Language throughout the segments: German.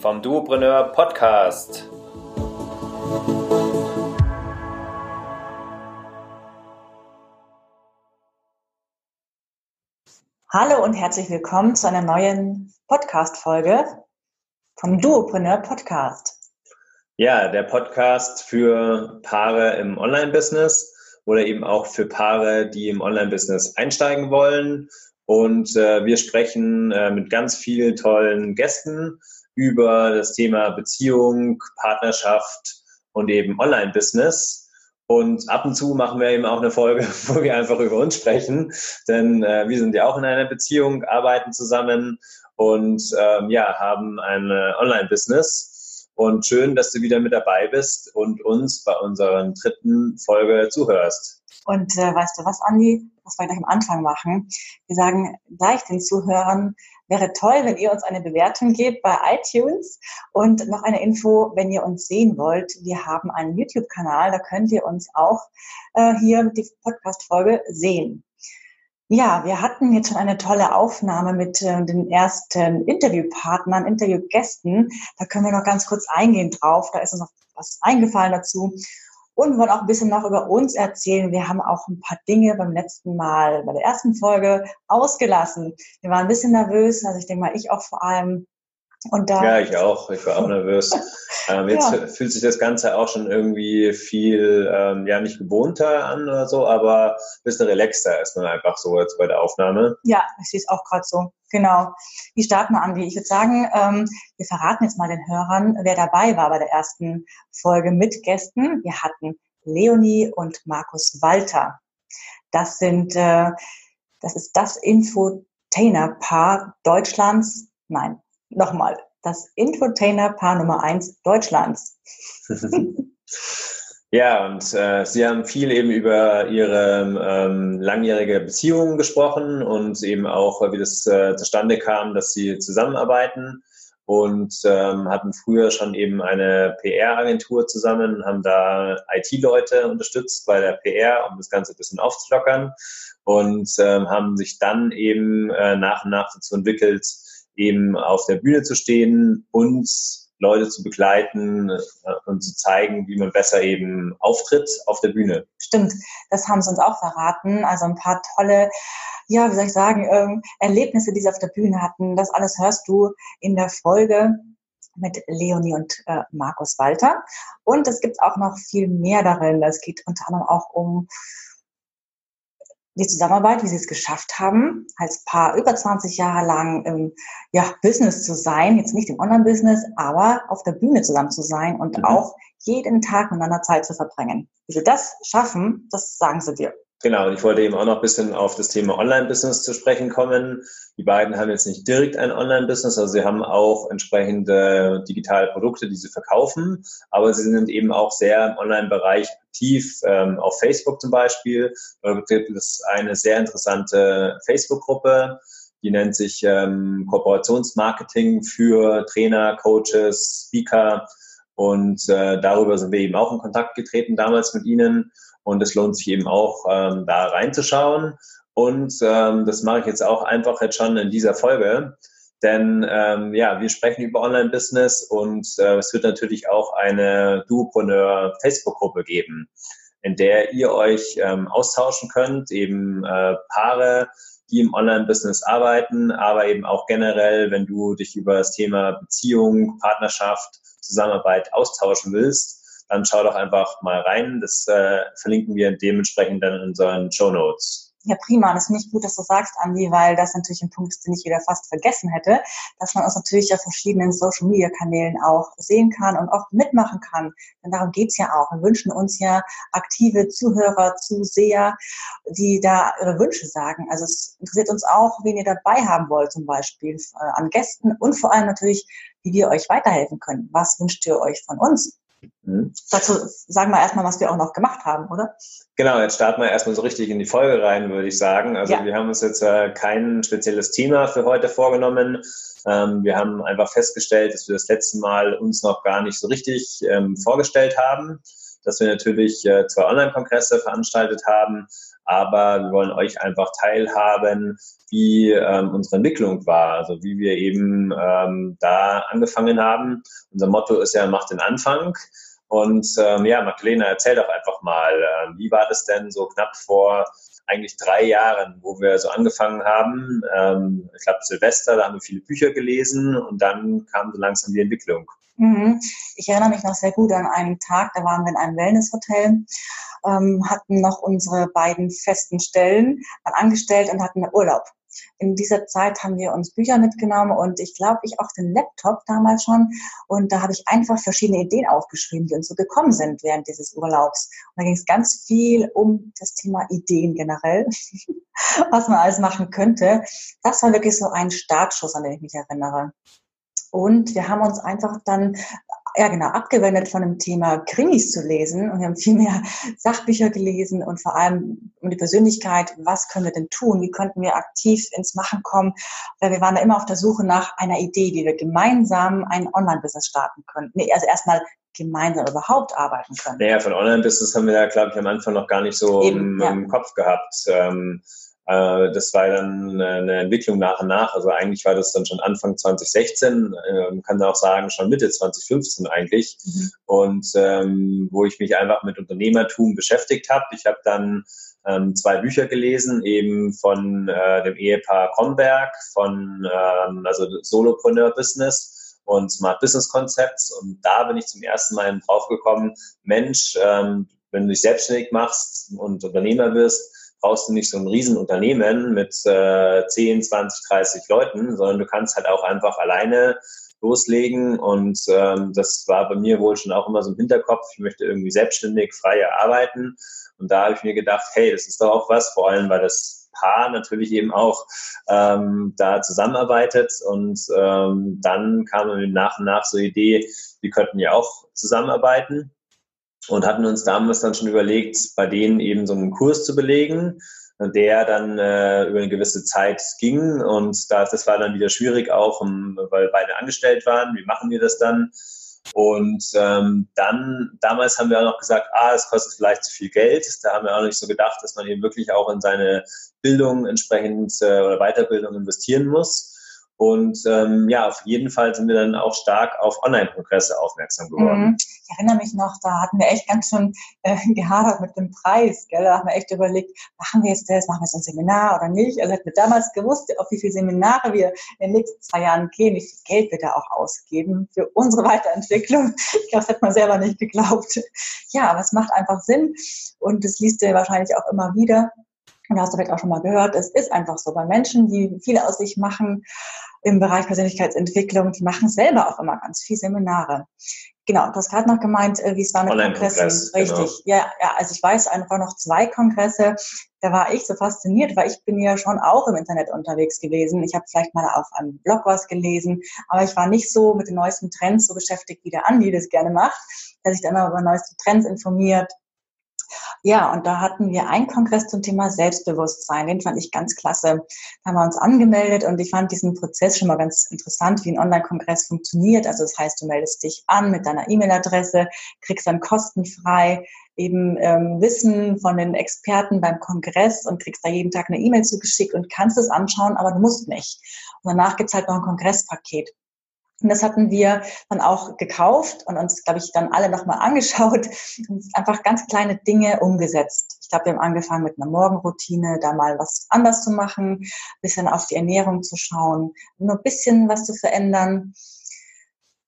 vom Duopreneur Podcast. Hallo und herzlich willkommen zu einer neuen Podcast-Folge vom Duopreneur Podcast. Ja, der Podcast für Paare im Online-Business oder eben auch für Paare, die im Online-Business einsteigen wollen. Und äh, wir sprechen äh, mit ganz vielen tollen Gästen über das Thema Beziehung, Partnerschaft und eben Online-Business. Und ab und zu machen wir eben auch eine Folge, wo wir einfach über uns sprechen, denn äh, wir sind ja auch in einer Beziehung, arbeiten zusammen und ähm, ja, haben ein Online-Business. Und schön, dass du wieder mit dabei bist und uns bei unserer dritten Folge zuhörst. Und äh, weißt du was, Andi, was wir gleich am Anfang machen? Wir sagen gleich den Zuhörern, Wäre toll, wenn ihr uns eine Bewertung gebt bei iTunes und noch eine Info, wenn ihr uns sehen wollt. Wir haben einen YouTube-Kanal, da könnt ihr uns auch äh, hier die Podcast-Folge sehen. Ja, wir hatten jetzt schon eine tolle Aufnahme mit äh, den ersten Interviewpartnern, Interviewgästen. Da können wir noch ganz kurz eingehen drauf. Da ist uns noch was eingefallen dazu und wollen auch ein bisschen noch über uns erzählen. Wir haben auch ein paar Dinge beim letzten Mal, bei der ersten Folge ausgelassen. Wir waren ein bisschen nervös, also ich denke mal, ich auch vor allem. Und da ja, ich auch. Ich war auch nervös. ähm, jetzt ja. fühlt sich das Ganze auch schon irgendwie viel, ähm, ja, nicht gewohnter an oder so, aber ein bisschen relaxter ist man einfach so jetzt bei der Aufnahme. Ja, ich sehe es auch gerade so. Genau. Wie starten wir an? Ich würde sagen, ähm, wir verraten jetzt mal den Hörern, wer dabei war bei der ersten Folge mit Gästen. Wir hatten Leonie und Markus Walter. Das sind, äh, das ist das Infotainer-Paar Deutschlands. Nein, nochmal. Das Infotainer-Paar Nummer eins Deutschlands. Ja, und äh, Sie haben viel eben über Ihre ähm, langjährige Beziehung gesprochen und eben auch, wie das äh, zustande kam, dass Sie zusammenarbeiten und ähm, hatten früher schon eben eine PR-Agentur zusammen, haben da IT-Leute unterstützt bei der PR, um das Ganze ein bisschen aufzulockern und ähm, haben sich dann eben äh, nach und nach dazu entwickelt, eben auf der Bühne zu stehen und Leute zu begleiten äh, und zu zeigen, wie man besser eben auftritt auf der Bühne. Stimmt, das haben sie uns auch verraten. Also ein paar tolle, ja, wie soll ich sagen, ähm, Erlebnisse, die sie auf der Bühne hatten. Das alles hörst du in der Folge mit Leonie und äh, Markus Walter. Und es gibt auch noch viel mehr darin. Es geht unter anderem auch um die Zusammenarbeit, wie sie es geschafft haben, als Paar über 20 Jahre lang im ja, Business zu sein, jetzt nicht im Online-Business, aber auf der Bühne zusammen zu sein und mhm. auch jeden Tag miteinander Zeit zu verbringen. Wie sie das schaffen, das sagen sie dir. Genau, und ich wollte eben auch noch ein bisschen auf das Thema Online-Business zu sprechen kommen. Die beiden haben jetzt nicht direkt ein Online-Business, also sie haben auch entsprechende digitale Produkte, die sie verkaufen, aber sie sind eben auch sehr im Online-Bereich aktiv, ähm, auf Facebook zum Beispiel. Da gibt es eine sehr interessante Facebook-Gruppe, die nennt sich ähm, Kooperationsmarketing für Trainer, Coaches, Speaker und äh, darüber sind wir eben auch in Kontakt getreten damals mit ihnen. Und es lohnt sich eben auch, ähm, da reinzuschauen. Und ähm, das mache ich jetzt auch einfach jetzt schon in dieser Folge. Denn ähm, ja, wir sprechen über Online-Business und äh, es wird natürlich auch eine Duopreneur Facebook-Gruppe geben, in der ihr euch ähm, austauschen könnt, eben äh, Paare, die im Online-Business arbeiten, aber eben auch generell, wenn du dich über das Thema Beziehung, Partnerschaft, Zusammenarbeit austauschen willst, dann schau doch einfach mal rein. Das äh, verlinken wir dementsprechend dann in unseren Show Notes. Ja, prima. Das finde ich gut, dass du sagst, Andi, weil das natürlich ein Punkt ist, den ich wieder fast vergessen hätte, dass man uns natürlich auf verschiedenen Social-Media-Kanälen auch sehen kann und auch mitmachen kann. Denn darum geht's ja auch. Wir wünschen uns ja aktive Zuhörer, Zuseher, die da ihre Wünsche sagen. Also es interessiert uns auch, wen ihr dabei haben wollt, zum Beispiel äh, an Gästen und vor allem natürlich, wie wir euch weiterhelfen können. Was wünscht ihr euch von uns? Mhm. Dazu sagen wir erstmal, was wir auch noch gemacht haben, oder? Genau, jetzt starten wir erstmal so richtig in die Folge rein, würde ich sagen. Also ja. wir haben uns jetzt äh, kein spezielles Thema für heute vorgenommen. Ähm, wir haben einfach festgestellt, dass wir das letzte Mal uns noch gar nicht so richtig ähm, vorgestellt haben, dass wir natürlich äh, zwei Online-Kongresse veranstaltet haben, aber wir wollen euch einfach teilhaben, wie ähm, unsere Entwicklung war, also wie wir eben ähm, da angefangen haben. Unser Motto ist ja, macht den Anfang. Und ähm, ja, Magdalena, erzähl doch einfach mal, äh, wie war das denn so knapp vor eigentlich drei Jahren, wo wir so angefangen haben? Ähm, ich glaube, Silvester, da haben wir viele Bücher gelesen und dann kam so langsam die Entwicklung. Mhm. Ich erinnere mich noch sehr gut an einen Tag, da waren wir in einem Wellnesshotel, ähm, hatten noch unsere beiden festen Stellen, angestellt und hatten Urlaub. In dieser Zeit haben wir uns Bücher mitgenommen und ich glaube, ich auch den Laptop damals schon. Und da habe ich einfach verschiedene Ideen aufgeschrieben, die uns so gekommen sind während dieses Urlaubs. Und da ging es ganz viel um das Thema Ideen generell, was man alles machen könnte. Das war wirklich so ein Startschuss, an den ich mich erinnere. Und wir haben uns einfach dann ja genau, abgewendet von dem Thema Krimis zu lesen und wir haben viel mehr Sachbücher gelesen und vor allem um die Persönlichkeit, was können wir denn tun, wie könnten wir aktiv ins Machen kommen, weil wir waren da immer auf der Suche nach einer Idee, wie wir gemeinsam ein Online-Business starten können. Nee, also erstmal gemeinsam überhaupt arbeiten können. Naja, von Online-Business haben wir ja, glaube ich, am Anfang noch gar nicht so Eben, im, ja. im, Kopf gehabt. Ähm, äh, das war dann eine Entwicklung nach und nach. Also eigentlich war das dann schon Anfang 2016, äh, kann auch sagen schon Mitte 2015 eigentlich. Mhm. Und ähm, wo ich mich einfach mit Unternehmertum beschäftigt habe. Ich habe dann ähm, zwei Bücher gelesen, eben von äh, dem Ehepaar Kromberg, von ähm, also Solopreneur Business und Smart Business Concepts. Und da bin ich zum ersten Mal draufgekommen, Mensch, ähm, wenn du dich selbstständig machst und Unternehmer wirst, brauchst du nicht so ein Riesenunternehmen mit äh, 10, 20, 30 Leuten, sondern du kannst halt auch einfach alleine loslegen. Und ähm, das war bei mir wohl schon auch immer so im Hinterkopf. Ich möchte irgendwie selbstständig, freier arbeiten. Und da habe ich mir gedacht, hey, das ist doch auch was, vor allem weil das Paar natürlich eben auch ähm, da zusammenarbeitet. Und ähm, dann kam mir nach und nach so die Idee, wir könnten ja auch zusammenarbeiten und hatten uns damals dann schon überlegt, bei denen eben so einen Kurs zu belegen, der dann äh, über eine gewisse Zeit ging und da, das war dann wieder schwierig auch, um, weil beide angestellt waren. Wie machen wir das dann? Und ähm, dann, damals haben wir auch noch gesagt, ah, es kostet vielleicht zu viel Geld. Da haben wir auch nicht so gedacht, dass man eben wirklich auch in seine Bildung entsprechend äh, oder Weiterbildung investieren muss. Und ähm, ja, auf jeden Fall sind wir dann auch stark auf Online-Kongresse aufmerksam geworden. Mhm. Ich erinnere mich noch, da hatten wir echt ganz schön äh, gehadert mit dem Preis. Gell? Da haben wir echt überlegt, machen wir jetzt das, machen wir jetzt ein Seminar oder nicht? Also hätten wir damals gewusst, auf wie viele Seminare wir in den nächsten zwei Jahren gehen, wie viel Geld wir da auch ausgeben für unsere Weiterentwicklung. Ich glaube, das hat man selber nicht geglaubt. Ja, aber es macht einfach Sinn und das liest du wahrscheinlich auch immer wieder. Und da hast du vielleicht auch schon mal gehört, es ist einfach so. Bei Menschen, die viel aus sich machen, im Bereich Persönlichkeitsentwicklung, die machen selber auch immer ganz viel Seminare. Genau, du hast gerade noch gemeint, äh, wie es war mit Kongressen. Kongress, Richtig, genau. ja, ja, also ich weiß einfach noch zwei Kongresse, da war ich so fasziniert, weil ich bin ja schon auch im Internet unterwegs gewesen. Ich habe vielleicht mal auf einem Blog was gelesen, aber ich war nicht so mit den neuesten Trends so beschäftigt, wie der Andi das gerne macht, der sich dann immer über neueste Trends informiert, ja, und da hatten wir einen Kongress zum Thema Selbstbewusstsein. Den fand ich ganz klasse. Da haben wir uns angemeldet und ich fand diesen Prozess schon mal ganz interessant, wie ein Online-Kongress funktioniert. Also das heißt, du meldest dich an mit deiner E-Mail-Adresse, kriegst dann kostenfrei eben ähm, Wissen von den Experten beim Kongress und kriegst da jeden Tag eine E-Mail zugeschickt und kannst es anschauen, aber du musst nicht. Und danach gibt's halt noch ein Kongresspaket. Und das hatten wir dann auch gekauft und uns, glaube ich, dann alle nochmal angeschaut und einfach ganz kleine Dinge umgesetzt. Ich glaube, wir haben angefangen mit einer Morgenroutine, da mal was anders zu machen, bisschen auf die Ernährung zu schauen, nur ein bisschen was zu verändern.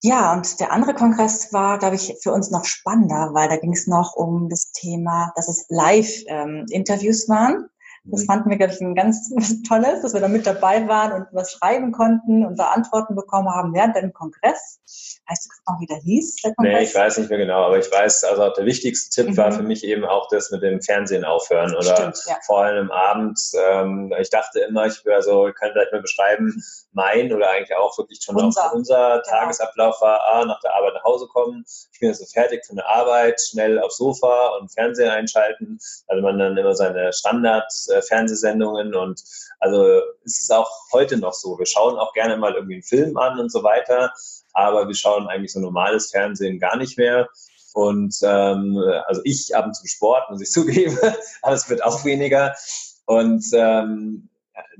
Ja, und der andere Kongress war, glaube ich, für uns noch spannender, weil da ging es noch um das Thema, dass es Live-Interviews ähm, waren Das fanden wir, glaube ich, ein ganz tolles, dass wir da mit dabei waren und was schreiben konnten und da Antworten bekommen haben während dem Kongress. Weißt du noch, wie der hieß, der Kongress? Nee, ich weiß nicht mehr genau, aber ich weiß, also der wichtigste Tipp mhm. war für mich eben auch das mit dem Fernsehen aufhören oder Stimmt, ja. vor allem am Abend. Ähm, ich dachte immer, ich wäre so, ich kann vielleicht mal beschreiben, mein oder eigentlich auch wirklich schon unser, unser Tagesablauf war, ah, nach der Arbeit nach Hause kommen, ich bin jetzt so fertig von der Arbeit, schnell aufs Sofa und Fernseher einschalten. Also man dann immer seine Standard-Fernsehsendungen und also es ist auch heute noch so. Wir schauen auch gerne mal irgendwie einen Film an und so weiter, aber wir schauen eigentlich so normales Fernsehen gar nicht mehr. Und ähm, also ich ab und zu Sport, muss ich zugeben, aber es wird auch weniger. Und ähm,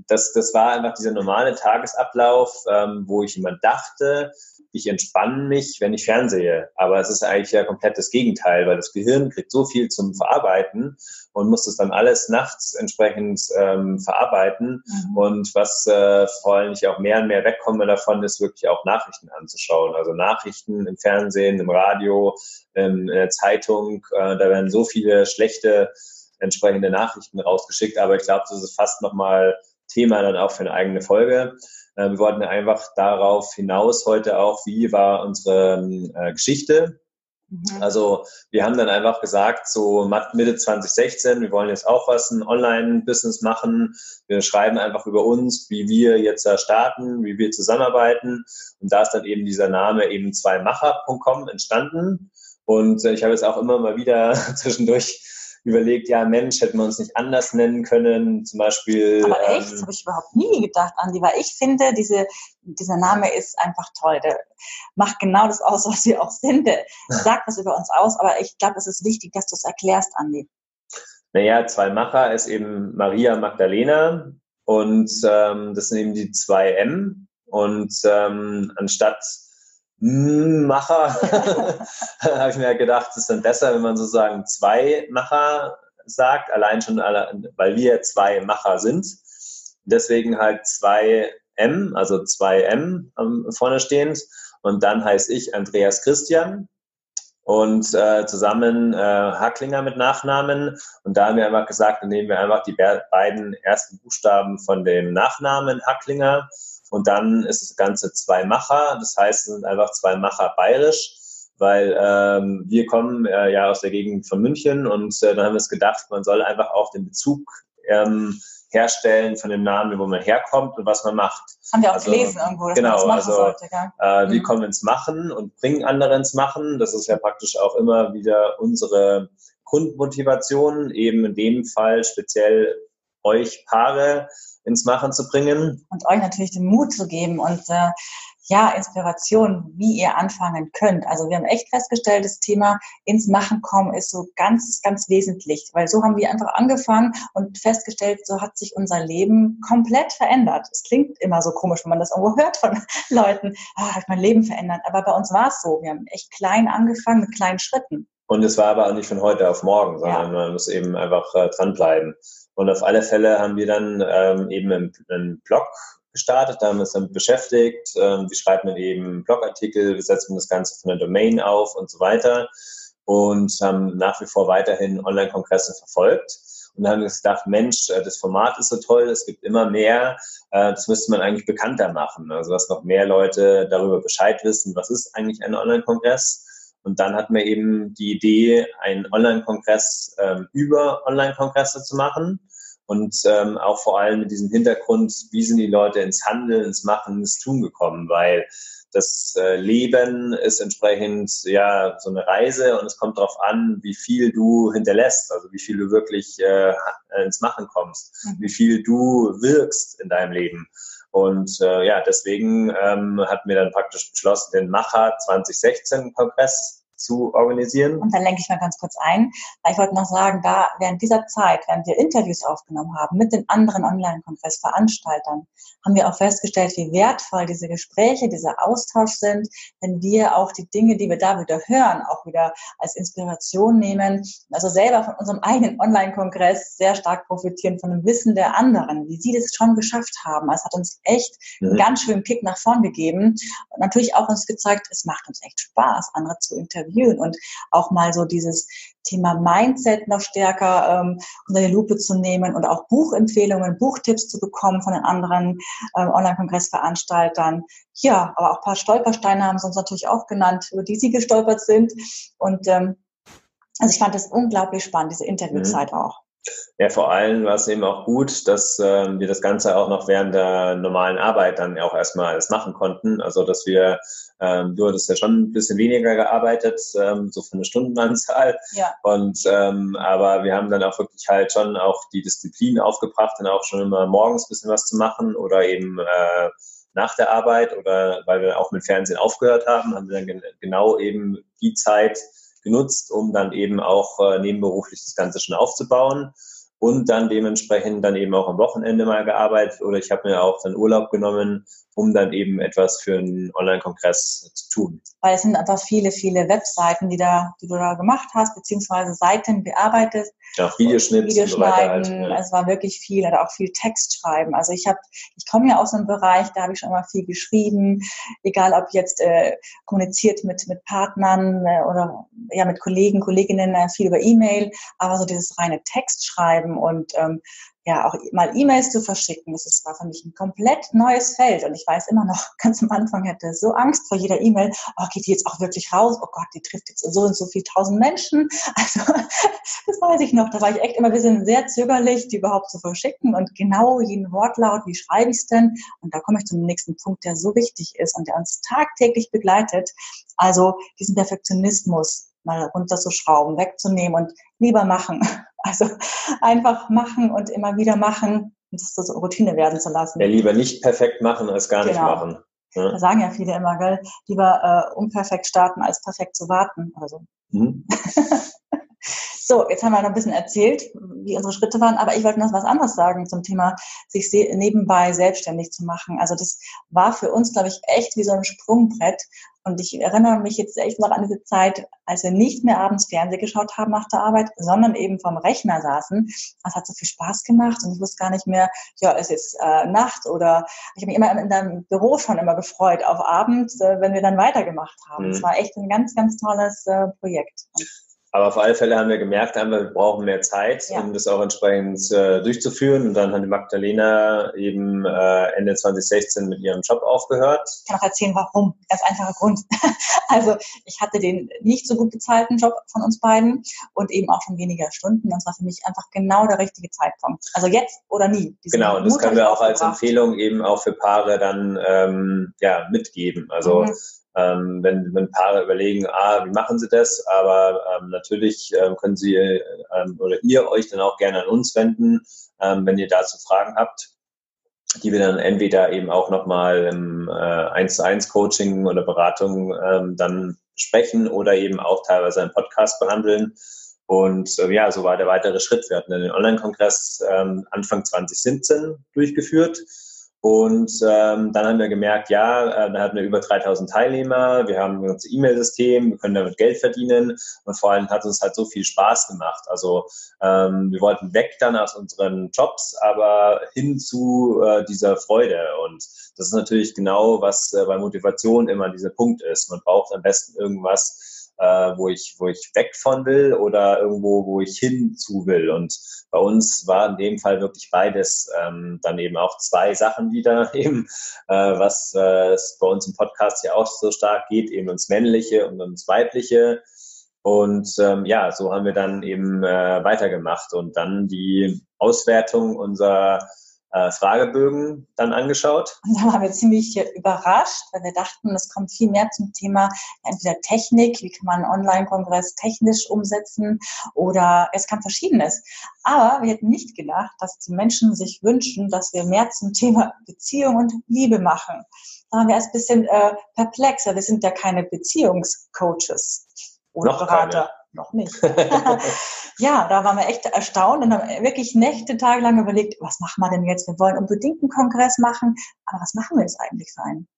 das, das war einfach dieser normale Tagesablauf, ähm, wo ich immer dachte, ich entspanne mich, wenn ich fernsehe. Aber es ist eigentlich ja komplett das Gegenteil, weil das Gehirn kriegt so viel zum Verarbeiten und muss das dann alles nachts entsprechend ähm, verarbeiten. Mhm. Und was äh, vor allem ich auch mehr und mehr wegkomme davon, ist wirklich auch Nachrichten anzuschauen. Also Nachrichten im Fernsehen, im Radio, in, in der Zeitung. Äh, da werden so viele schlechte entsprechende Nachrichten rausgeschickt. Aber ich glaube, das ist fast nochmal Thema dann auch für eine eigene Folge. Äh, wir wollten einfach darauf hinaus heute auch, wie war unsere äh, Geschichte. Mhm. Also wir haben dann einfach gesagt, so Mitte 2016, wir wollen jetzt auch was, ein Online-Business machen. Wir schreiben einfach über uns, wie wir jetzt da starten, wie wir zusammenarbeiten. Und da ist dann eben dieser Name eben zweimacher.com entstanden. Und äh, ich habe jetzt auch immer mal wieder zwischendurch überlegt, ja Mensch, hätten wir uns nicht anders nennen können, zum Beispiel. Aber echt, ähm, das habe ich überhaupt nie gedacht, Andi, weil ich finde, diese, dieser Name ist einfach toll. Der macht genau das aus, was wir auch sind. Der sagt was über uns aus, aber ich glaube, es ist wichtig, dass du es erklärst, Andi. Naja, zwei Macher ist eben Maria Magdalena und ähm, das sind eben die zwei M. Und ähm, anstatt Macher, habe ich mir gedacht, es ist dann besser, wenn man sozusagen zwei Macher sagt, allein schon, weil wir zwei Macher sind. Deswegen halt zwei M, also zwei M vorne stehend. Und dann heiße ich Andreas Christian und äh, zusammen äh, Hacklinger mit Nachnamen. Und da haben wir einfach gesagt, dann nehmen wir einfach die beiden ersten Buchstaben von dem Nachnamen Hacklinger und dann ist das Ganze zwei Macher, das heißt, es sind einfach zwei Macher bayerisch, weil ähm, wir kommen äh, ja aus der Gegend von München und äh, dann haben wir es gedacht, man soll einfach auch den Bezug ähm, herstellen von dem Namen, wo man herkommt und was man macht. Haben wir auch also, gelesen irgendwo, dass genau, man das machen also, sollte, äh, mhm. Wir kommen ins Machen und bringen andere ins Machen. Das ist ja praktisch auch immer wieder unsere Grundmotivation, eben in dem Fall speziell euch Paare ins Machen zu bringen. Und euch natürlich den Mut zu geben und äh, ja, Inspiration, wie ihr anfangen könnt. Also wir haben echt festgestellt, das Thema ins Machen kommen ist so ganz, ganz wesentlich, weil so haben wir einfach angefangen und festgestellt, so hat sich unser Leben komplett verändert. Es klingt immer so komisch, wenn man das irgendwo hört von Leuten, ah, hat mein Leben verändert. Aber bei uns war es so. Wir haben echt klein angefangen mit kleinen Schritten. Und es war aber auch nicht von heute auf morgen, sondern ja. man muss eben einfach äh, dranbleiben. Und auf alle Fälle haben wir dann ähm, eben einen, einen Blog gestartet, da haben wir uns damit beschäftigt. Ähm, wie schreibt man eben Blogartikel, wie setzt man das Ganze von der Domain auf und so weiter. Und haben nach wie vor weiterhin Online-Kongresse verfolgt. Und dann haben wir gedacht, Mensch, äh, das Format ist so toll, es gibt immer mehr, äh, das müsste man eigentlich bekannter machen. Also dass noch mehr Leute darüber Bescheid wissen, was ist eigentlich ein Online-Kongress. Und dann hatten wir eben die Idee, einen Online-Kongress ähm, über Online-Kongresse zu machen und ähm, auch vor allem mit diesem Hintergrund, wie sind die Leute ins Handeln, ins Machen, ins Tun gekommen, weil das äh, Leben ist entsprechend ja so eine Reise und es kommt darauf an, wie viel du hinterlässt, also wie viel du wirklich äh, ins Machen kommst, mhm. wie viel du wirkst in deinem Leben. Und äh, ja, deswegen ähm, hatten wir dann praktisch beschlossen, den Macher 2016 Kongress zu organisieren. Und dann lenke ich mal ganz kurz ein, weil ich wollte noch sagen, da während dieser Zeit, während wir Interviews aufgenommen haben mit den anderen Online-Kongressveranstaltern, haben wir auch festgestellt, wie wertvoll diese Gespräche, dieser Austausch sind, wenn wir auch die Dinge, die wir da wieder hören, auch wieder als Inspiration nehmen. Also selber von unserem eigenen Online-Kongress sehr stark profitieren von dem Wissen der anderen, wie sie das schon geschafft haben. Es hat uns echt mhm. einen ganz schönen Kick nach vorn gegeben und natürlich auch uns gezeigt, es macht uns echt Spaß, andere zu interviewen interviewen und auch mal so dieses Thema Mindset noch stärker ähm, unter die Lupe zu nehmen und auch Buchempfehlungen, Buchtipps zu bekommen von den anderen ähm, Online-Kongressveranstaltern. Ja, aber auch ein paar Stolpersteine haben sie uns natürlich auch genannt, über die sie gestolpert sind. Und ähm, also ich fand das unglaublich spannend, diese Interviewzeit mhm. auch. Ja, vor allem war es eben auch gut, dass ähm, wir das Ganze auch noch während der normalen Arbeit dann auch erstmal alles machen konnten. Also dass wir, ähm, du hattest ja schon ein bisschen weniger gearbeitet, ähm, so für eine Stundenanzahl. Ja. Und ähm, aber wir haben dann auch wirklich halt schon auch die Disziplin aufgebracht, dann auch schon immer morgens ein bisschen was zu machen oder eben äh, nach der Arbeit oder weil wir auch mit Fernsehen aufgehört haben, haben wir dann gen genau eben die Zeit genutzt, um dann eben auch äh, nebenberuflich das Ganze schon aufzubauen und dann dementsprechend dann eben auch am Wochenende mal gearbeitet oder ich habe mir auch dann Urlaub genommen, um dann eben etwas für einen Online-Kongress zu tun. Weil es sind einfach viele, viele Webseiten, die, da, die du da gemacht hast, beziehungsweise Seiten bearbeitet. Ja, Videoschnitt, Videoschneiden, so halt, ja. es war wirklich viel, oder auch viel Text schreiben. Also ich habe, ich komme ja aus einem Bereich, da habe ich schon immer viel geschrieben, egal ob jetzt äh, kommuniziert mit mit Partnern äh, oder ja mit Kollegen, Kolleginnen, äh, viel über E-Mail, aber so dieses reine Textschreiben und ähm, ja auch mal E-Mails zu verschicken. Das war für mich ein komplett neues Feld. Und ich weiß immer noch, ganz am Anfang hätte so Angst vor jeder E-Mail, oh, geht die jetzt auch wirklich raus? Oh Gott, die trifft jetzt so und so viel tausend Menschen. Also das weiß ich noch. Da war ich echt immer, wir sind sehr zögerlich, die überhaupt zu verschicken und genau jeden Wortlaut, wie schreibe ich es denn? Und da komme ich zum nächsten Punkt, der so wichtig ist und der uns tagtäglich begleitet. Also diesen Perfektionismus mal runterzuschrauben, wegzunehmen und lieber machen. Also einfach machen und immer wieder machen und das so Routine werden zu lassen. Ja, lieber nicht perfekt machen als gar genau. nicht machen. Ja. Da sagen ja viele immer, gell, lieber äh, unperfekt starten als perfekt zu warten oder so. Mhm. So, jetzt haben wir noch ein bisschen erzählt, wie unsere Schritte waren, aber ich wollte noch was anderes sagen zum Thema, sich nebenbei selbstständig zu machen. Also das war für uns, glaube ich, echt wie so ein Sprungbrett. Und ich erinnere mich jetzt echt noch an diese Zeit, als wir nicht mehr abends Fernsehen geschaut haben nach der Arbeit, sondern eben vom Rechner saßen. Das hat so viel Spaß gemacht und ich wusste gar nicht mehr, ja, es ist äh, Nacht oder ich habe mich immer in deinem Büro schon immer gefreut auf Abend, äh, wenn wir dann weitergemacht haben. Es mhm. war echt ein ganz, ganz tolles äh, Projekt. Aber auf alle Fälle haben wir gemerkt, haben wir brauchen mehr Zeit, ja. um das auch entsprechend äh, durchzuführen. Und dann hat die Magdalena eben äh, Ende 2016 mit ihrem Job aufgehört. Ich kann auch erzählen, warum. Ganz einfacher Grund. also ich hatte den nicht so gut bezahlten Job von uns beiden und eben auch schon weniger Stunden. Das war für mich einfach genau der richtige Zeitpunkt. Also jetzt oder nie. Genau, und das können wir auch als Empfehlung eben auch für Paare dann ähm, ja, mitgeben. Also mhm ähm, wenn, wenn Paare überlegen, ah, wie machen sie das? Aber ähm, natürlich ähm, können sie ähm, oder ihr euch dann auch gerne an uns wenden, ähm, wenn ihr dazu Fragen habt, die wir dann entweder eben auch nochmal im äh, 1 zu 1 Coaching oder Beratung ähm, dann sprechen oder eben auch teilweise einen Podcast behandeln. Und äh, ja, so war der weitere Schritt. Wir hatten den Online-Kongress ähm, Anfang 2017 durchgeführt und ähm, dann haben wir gemerkt, ja, äh, da hatten wir über 3000 Teilnehmer, wir haben unser E-Mail-System, wir können damit Geld verdienen und vor allem hat uns halt so viel Spaß gemacht. Also ähm, wir wollten weg dann aus unseren Jobs, aber hin zu äh, dieser Freude. Und das ist natürlich genau, was äh, bei Motivation immer dieser Punkt ist. Man braucht am besten irgendwas, äh, wo ich, wo ich weg von will oder irgendwo, wo ich hinzu will. Und bei uns war in dem Fall wirklich beides ähm, dann eben auch zwei Sachen wieder eben, äh, was äh, bei uns im Podcast ja auch so stark geht, eben ins Männliche und ins Weibliche. Und ähm, ja, so haben wir dann eben äh, weitergemacht und dann die Auswertung unserer äh, Fragebögen dann angeschaut. Und da waren wir ziemlich überrascht, weil wir dachten, es kommt viel mehr zum Thema entweder Technik, wie kann man einen Online-Kongress technisch umsetzen oder es kam Verschiedenes. Aber wir hätten nicht gedacht, dass die Menschen sich wünschen, dass wir mehr zum Thema Beziehung und Liebe machen. Da waren wir erst ein bisschen äh, perplexer. Wir sind ja keine Beziehungscoaches oder Noch Berater. Keine noch nicht. ja, da waren wir echt erstaunt und haben wirklich Nächte, Tage lang überlegt, was machen wir denn jetzt? Wir wollen unbedingt einen Kongress machen, aber was machen wir jetzt eigentlich für einen?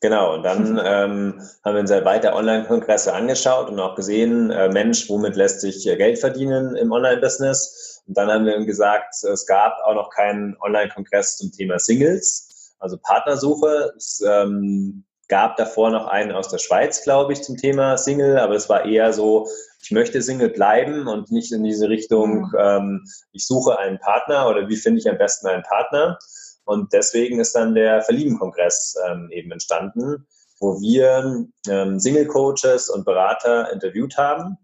Genau, und dann ähm, haben wir uns halt weiter Online-Kongresse angeschaut und auch gesehen, äh, Mensch, womit lässt sich äh, Geld verdienen im Online-Business? Und dann haben wir gesagt, es gab auch noch keinen Online-Kongress zum Thema Singles, also Partnersuche. Es ähm, gab davor noch einen aus der Schweiz, glaube ich, zum Thema Single, aber es war eher so, ich möchte Single bleiben und nicht in diese Richtung, mhm. ähm, ich suche einen Partner oder wie finde ich am besten einen Partner. Und deswegen ist dann der Verlieben-Kongress ähm, eben entstanden, wo wir ähm, Single-Coaches und Berater interviewt haben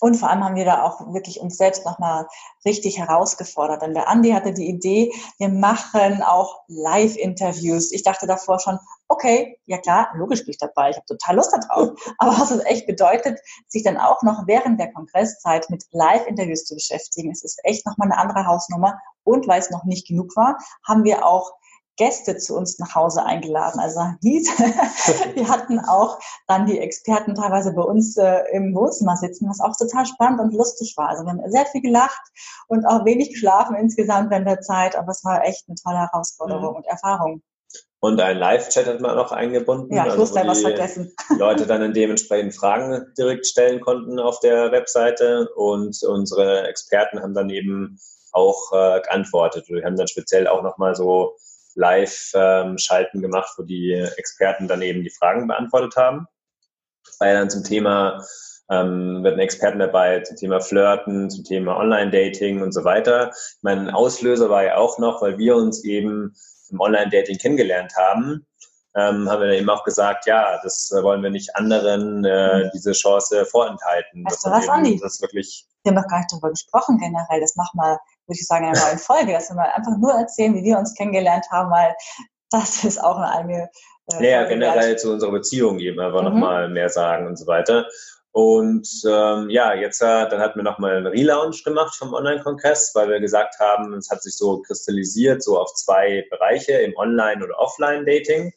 und vor allem haben wir da auch wirklich uns selbst nochmal richtig herausgefordert. Denn der Andi hatte die Idee, wir machen auch Live-Interviews. Ich dachte davor schon, okay, ja klar, logisch bin ich dabei, ich habe total Lust darauf. Aber was es echt bedeutet, sich dann auch noch während der Kongresszeit mit Live-Interviews zu beschäftigen, es ist echt nochmal eine andere Hausnummer. Und weil es noch nicht genug war, haben wir auch Gäste zu uns nach Hause eingeladen. Also wir hatten auch dann die Experten teilweise bei uns äh, im Wohnzimmer sitzen, was auch total spannend und lustig war. Also wir haben sehr viel gelacht und auch wenig geschlafen insgesamt während der Zeit, aber es war echt eine tolle Herausforderung mhm. und Erfahrung. Und ein Live-Chat hat man auch eingebunden. Ja, ich also, was vergessen. Leute dann dementsprechend Fragen direkt stellen konnten auf der Webseite und unsere Experten haben dann eben auch äh, geantwortet. Wir haben dann speziell auch nochmal so Live-Schalten gemacht, wo die Experten dann eben die Fragen beantwortet haben. Weil dann zum Thema ähm, wird ein Experten dabei zum Thema Flirten, zum Thema Online-Dating und so weiter. Mein Auslöser war ja auch noch, weil wir uns eben im Online-Dating kennengelernt haben, ähm, haben wir dann eben auch gesagt, ja, das wollen wir nicht anderen äh, diese Chance vorenthalten. Weißt du was, Andi? Das wirklich wir haben noch gar nicht darüber gesprochen generell. Das machen wir würde ich sagen, in einer neuen Folge, dass wir mal einfach nur erzählen, wie wir uns kennengelernt haben, weil das ist auch eine eigene. Äh, ja, generell wert. zu unserer Beziehung eben einfach mhm. nochmal mehr sagen und so weiter. Und ähm, ja, jetzt äh, dann hatten wir nochmal einen Relaunch gemacht vom Online-Kongress, weil wir gesagt haben, es hat sich so kristallisiert, so auf zwei Bereiche, im Online- oder Offline-Dating.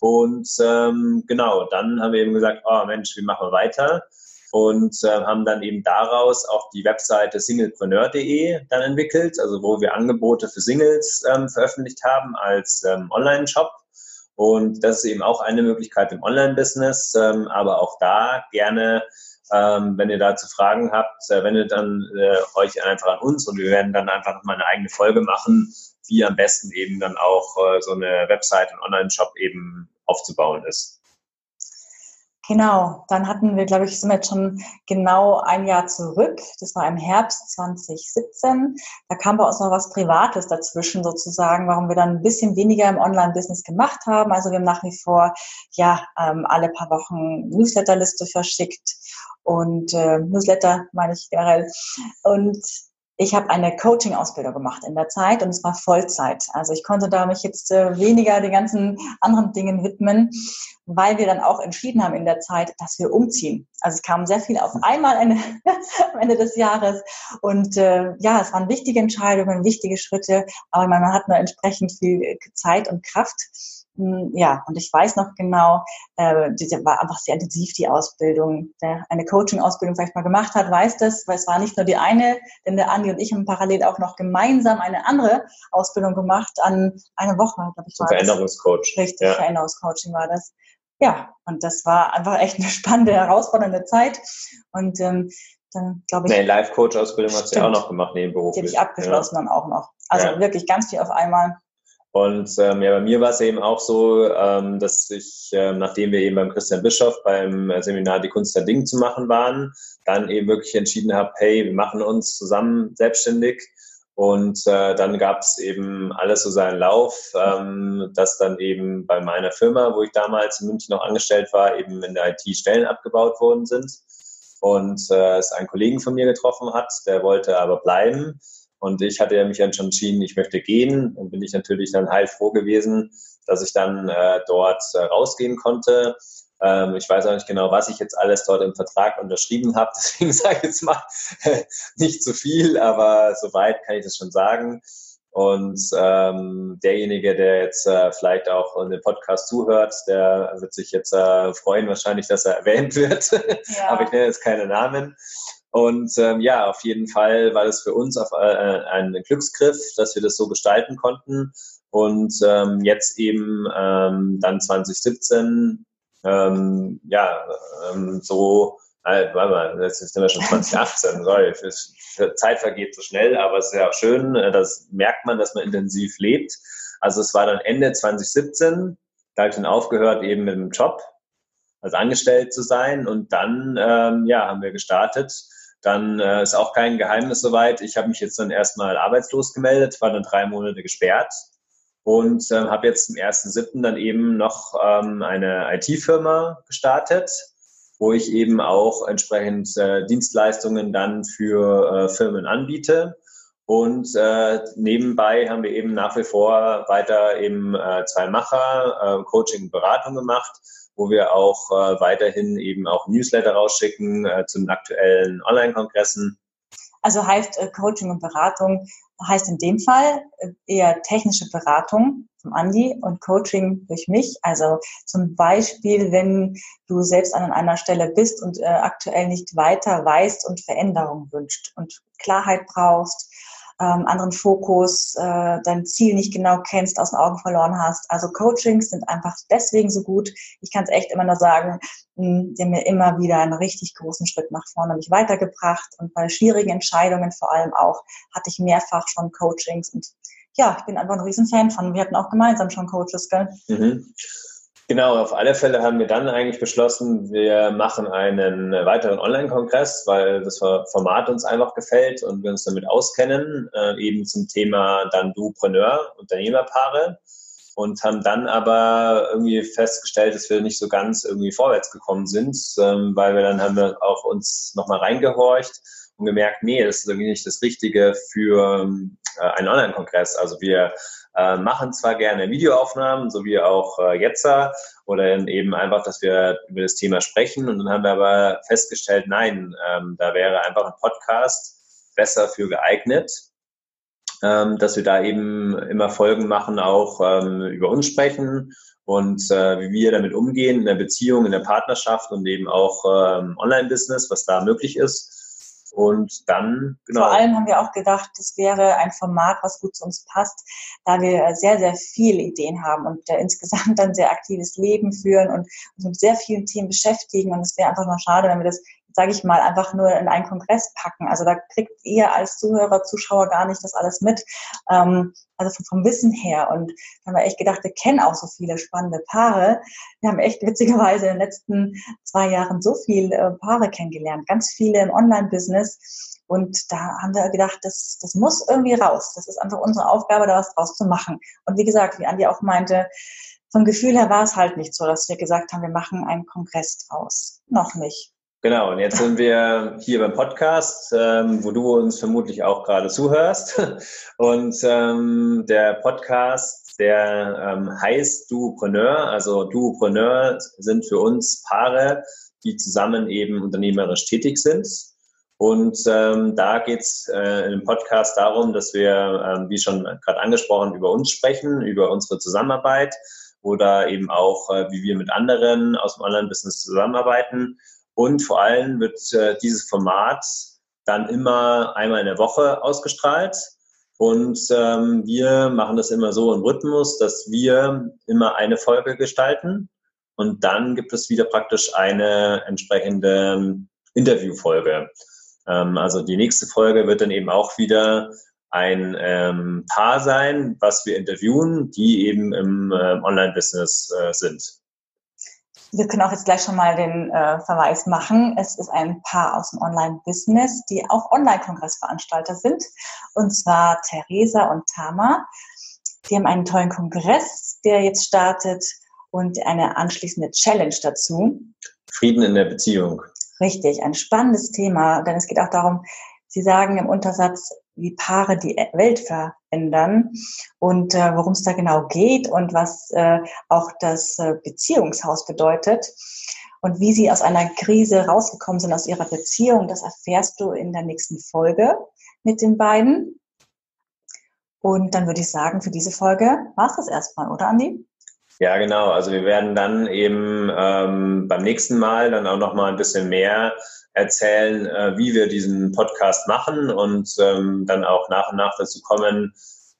Und ähm, genau, dann haben wir eben gesagt, oh Mensch, wie machen wir weiter? Und äh, haben dann eben daraus auch die Webseite singlepreneur.de dann entwickelt, also wo wir Angebote für Singles ähm, veröffentlicht haben als ähm, Online-Shop. Und das ist eben auch eine Möglichkeit im Online-Business, ähm, aber auch da gerne, ähm, wenn ihr dazu Fragen habt, äh, wendet dann äh, euch einfach an uns und wir werden dann einfach nochmal eine eigene Folge machen, wie am besten eben dann auch äh, so eine Website und Online-Shop eben aufzubauen ist. Genau, dann hatten wir, glaube ich, sind wir jetzt schon genau ein Jahr zurück. Das war im Herbst 2017. Da kam bei uns noch was Privates dazwischen sozusagen, warum wir dann ein bisschen weniger im Online-Business gemacht haben. Also wir haben nach wie vor ja ähm, alle paar Wochen Newsletterliste verschickt und äh, Newsletter meine ich generell und ich habe eine Coaching-Ausbildung gemacht in der Zeit und es war Vollzeit. Also ich konnte da mich jetzt äh, weniger den ganzen anderen Dingen widmen, weil wir dann auch entschieden haben in der Zeit, dass wir umziehen. Also es kam sehr viel auf einmal Ende, am Ende des Jahres und äh, ja, es waren wichtige Entscheidungen, wichtige Schritte, aber man hat nur entsprechend viel Zeit und Kraft ja, und ich weiß noch genau, äh, die war einfach sehr intensiv, die Ausbildung. Der eine Coaching-Ausbildung vielleicht mal gemacht hat, weiß das, weil es war nicht nur die eine, denn der Andi und ich haben parallel auch noch gemeinsam eine andere Ausbildung gemacht an eine Woche, glaube ich. War Veränderungscoach. Richtig, ja. Veränderungscoaching war das. Ja, und das war einfach echt eine spannende, herausfordernde Zeit. Und ähm, dann glaube ich. Nee, Life-Coach-Ausbildung hat sie auch noch gemacht, nebenberuflich. Die habe ich abgeschlossen ja. dann auch noch. Also ja. wirklich ganz viel auf einmal. Und ähm, ja, bei mir war es eben auch so, ähm, dass ich, äh, nachdem wir eben beim Christian Bischof beim Seminar Die Kunst der Dinge zu machen waren, dann eben wirklich entschieden habe, hey, wir machen uns zusammen selbstständig. Und äh, dann gab es eben alles so seinen Lauf, ähm, dass dann eben bei meiner Firma, wo ich damals in München noch angestellt war, eben in der IT Stellen abgebaut worden sind. Und äh, es einen Kollegen von mir getroffen hat, der wollte aber bleiben. Und ich hatte mich dann schon entschieden, ich möchte gehen und bin ich natürlich dann heilfroh gewesen, dass ich dann äh, dort äh, rausgehen konnte. Ähm, ich weiß auch nicht genau, was ich jetzt alles dort im Vertrag unterschrieben habe, deswegen sage ich jetzt mal nicht zu viel, aber soweit kann ich das schon sagen. Und ähm, derjenige, der jetzt äh, vielleicht auch in dem Podcast zuhört, der wird sich jetzt äh, freuen, wahrscheinlich, dass er erwähnt wird. Ja. aber ich nenne jetzt keine Namen. Und ähm, ja, auf jeden Fall war das für uns auf, äh, ein Glücksgriff, dass wir das so gestalten konnten. Und ähm, jetzt eben ähm, dann 2017, ähm, ja, ähm, so, äh, warte mal, jetzt sind wir schon 2018, sorry, Zeit vergeht so schnell, aber es ist ja auch schön, äh, das merkt man, dass man intensiv lebt. Also es war dann Ende 2017, da habe ich dann aufgehört eben mit dem Job, als angestellt zu sein und dann ähm, ja, haben wir gestartet. Dann äh, ist auch kein Geheimnis soweit. Ich habe mich jetzt dann erstmal arbeitslos gemeldet, war dann drei Monate gesperrt und ähm, habe jetzt zum 1.7. dann eben noch ähm, eine IT-Firma gestartet, wo ich eben auch entsprechend äh, Dienstleistungen dann für äh, Firmen anbiete. Und äh, nebenbei haben wir eben nach wie vor weiter eben äh, zwei Macher, äh, Coaching und Beratung gemacht, wo wir auch äh, weiterhin eben auch Newsletter rausschicken äh, zu den aktuellen Online-Kongressen. Also heißt äh, Coaching und Beratung heißt in dem Fall äh, eher technische Beratung vom Andi und Coaching durch mich. Also zum Beispiel, wenn du selbst an einer Stelle bist und äh, aktuell nicht weiter weißt und Veränderung wünscht und Klarheit brauchst, ähm, anderen Fokus, äh, dein Ziel nicht genau kennst, aus den Augen verloren hast. Also Coachings sind einfach deswegen so gut. Ich kann es echt immer nur sagen, mh, die haben mir immer wieder einen richtig großen Schritt nach vorne mich weitergebracht und bei schwierigen Entscheidungen vor allem auch hatte ich mehrfach schon Coachings und ja, ich bin einfach ein Riesenfan von. Wir hatten auch gemeinsam schon Coaches, gell? Mhm. Genau, auf alle Fälle haben wir dann eigentlich beschlossen, wir machen einen weiteren Online-Kongress, weil das Format uns einfach gefällt und wir uns damit auskennen, äh, eben zum Thema dann Dupreneur, Unternehmerpaare und haben dann aber irgendwie festgestellt, dass wir nicht so ganz irgendwie vorwärts gekommen sind, ähm, weil wir dann haben wir auch uns nochmal reingehorcht und gemerkt, nee, das ist irgendwie nicht das Richtige für äh, einen Online-Kongress. Also wir äh, machen zwar gerne Videoaufnahmen, so wie auch äh, jetzt, oder eben einfach, dass wir über das Thema sprechen. Und dann haben wir aber festgestellt, nein, ähm, da wäre einfach ein Podcast besser für geeignet, ähm, dass wir da eben immer Folgen machen, auch ähm, über uns sprechen und äh, wie wir damit umgehen in der Beziehung, in der Partnerschaft und eben auch ähm, Online-Business, was da möglich ist. Und dann, genau. Vor allem haben wir auch gedacht, das wäre ein Format, was gut zu uns passt, da wir sehr, sehr viele Ideen haben und äh, insgesamt ein sehr aktives Leben führen und uns mit sehr vielen Themen beschäftigen. Und es wäre einfach mal schade, wenn wir das sage ich mal, einfach nur in einen Kongress packen. Also da kriegt ihr als Zuhörer, Zuschauer gar nicht das alles mit. Ähm, also vom, vom, Wissen her. Und da haben wir echt gedacht, wir kennen auch so viele spannende Paare. Wir haben echt witzigerweise in den letzten zwei Jahren so viele äh, Paare kennengelernt, ganz viele im Online-Business. Und da haben wir gedacht, das, das muss irgendwie raus. Das ist einfach unsere Aufgabe, da was draus zu machen. Und wie gesagt, wie Andi auch meinte, vom Gefühl her war es halt nicht so, dass wir gesagt haben, wir machen einen Kongress draus. Noch nicht. Genau, und jetzt sind wir hier beim Podcast, ähm, wo du uns vermutlich auch gerade zuhörst. Und ähm, der Podcast, der ähm, heißt Duopreneur. Also Duopreneur sind für uns Paare, die zusammen eben unternehmerisch tätig sind. Und ähm, da geht's äh, dem Podcast darum, dass wir, ähm, wie schon gerade angesprochen, über uns sprechen, über unsere Zusammenarbeit oder eben auch, äh, wie wir mit anderen aus dem Online-Business zusammenarbeiten und vor allem wird äh, dieses Format dann immer einmal in der Woche ausgestrahlt. Und ähm, wir machen das immer so im Rhythmus, dass wir immer eine Folge gestalten und dann gibt es wieder praktisch eine entsprechende ähm, Interviewfolge. Ähm, also die nächste Folge wird dann eben auch wieder ein ähm, Paar sein, was wir interviewen, die eben im äh, Online-Business äh, sind. Wir können auch jetzt gleich schon mal den äh, Verweis machen. Es ist ein Paar aus dem Online-Business, die auch Online-Kongressveranstalter sind. Und zwar Theresa und Tama. Die haben einen tollen Kongress, der jetzt startet und eine anschließende Challenge dazu. Frieden in der Beziehung. Richtig, ein spannendes Thema, denn es geht auch darum, Sie sagen im Untersatz, wie Paare die Welt verändern und äh, worum es da genau geht und was äh, auch das äh, Beziehungshaus bedeutet und wie sie aus einer Krise rausgekommen sind aus ihrer Beziehung. Das erfährst du in der nächsten Folge mit den beiden. Und dann würde ich sagen, für diese Folge war es das erstmal, oder Andi? Ja, genau. Also wir werden dann eben ähm, beim nächsten Mal dann auch noch mal ein bisschen mehr erzählen, äh, wie wir diesen Podcast machen und ähm, dann auch nach und nach dazu kommen,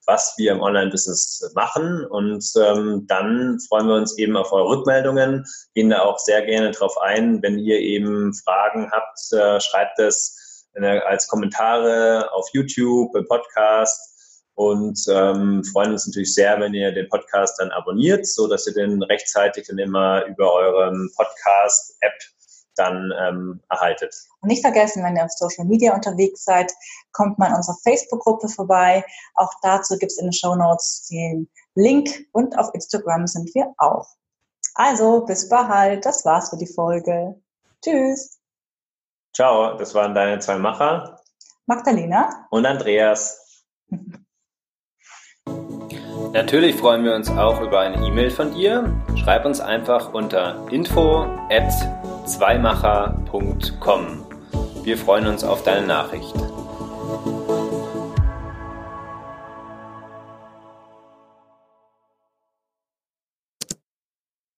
was wir im Online-Business machen. Und ähm, dann freuen wir uns eben auf eure Rückmeldungen, gehen da auch sehr gerne drauf ein. Wenn ihr eben Fragen habt, äh, schreibt es als Kommentare auf YouTube, im Podcast und ähm, freuen uns natürlich sehr, wenn ihr den Podcast dann abonniert, so dass ihr den rechtzeitig dann immer über euren Podcast-App dann ähm, erhaltet. Und nicht vergessen, wenn ihr auf Social Media unterwegs seid, kommt mal in unsere Facebook-Gruppe vorbei. Auch dazu gibt es in den Show Notes den Link und auf Instagram sind wir auch. Also, bis bald. Das war's für die Folge. Tschüss. Ciao, das waren deine zwei Macher. Magdalena. Und Andreas. Natürlich freuen wir uns auch über eine E-Mail von dir. Schreib uns einfach unter info at zweimacher.com. Wir freuen uns auf deine Nachricht.